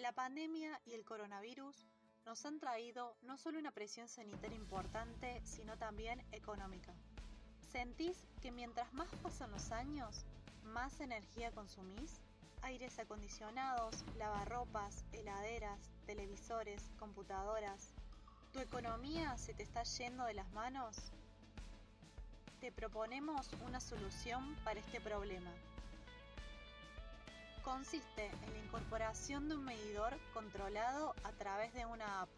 La pandemia y el coronavirus nos han traído no solo una presión sanitaria importante, sino también económica. ¿Sentís que mientras más pasan los años, más energía consumís? Aires acondicionados, lavarropas, heladeras, televisores, computadoras. ¿Tu economía se te está yendo de las manos? Te proponemos una solución para este problema consiste en la incorporación de un medidor controlado a través de una app,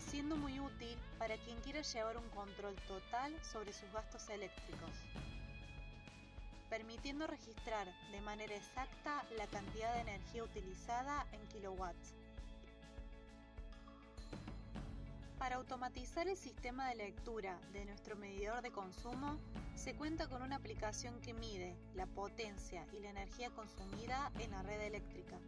siendo muy útil para quien quiera llevar un control total sobre sus gastos eléctricos, permitiendo registrar de manera exacta la cantidad de energía utilizada en kilowatts. Para automatizar el sistema de lectura de nuestro medidor de consumo, se cuenta con una aplicación que mide la potencia y la energía consumida en la red eléctrica.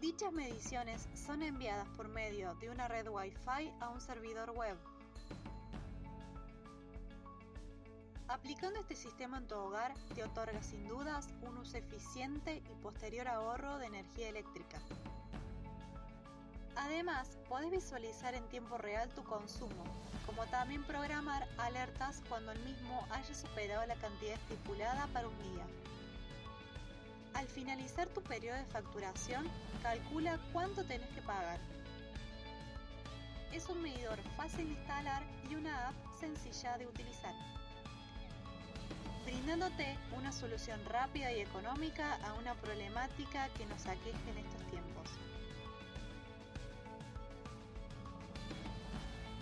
Dichas mediciones son enviadas por medio de una red Wi-Fi a un servidor web. Aplicando este sistema en tu hogar te otorga sin dudas un uso eficiente y posterior ahorro de energía eléctrica. Además, podés visualizar en tiempo real tu consumo, como también programar alertas cuando el mismo haya superado la cantidad estipulada para un día. Al finalizar tu periodo de facturación, calcula cuánto tenés que pagar. Es un medidor fácil de instalar y una app sencilla de utilizar, brindándote una solución rápida y económica a una problemática que nos aqueja en estos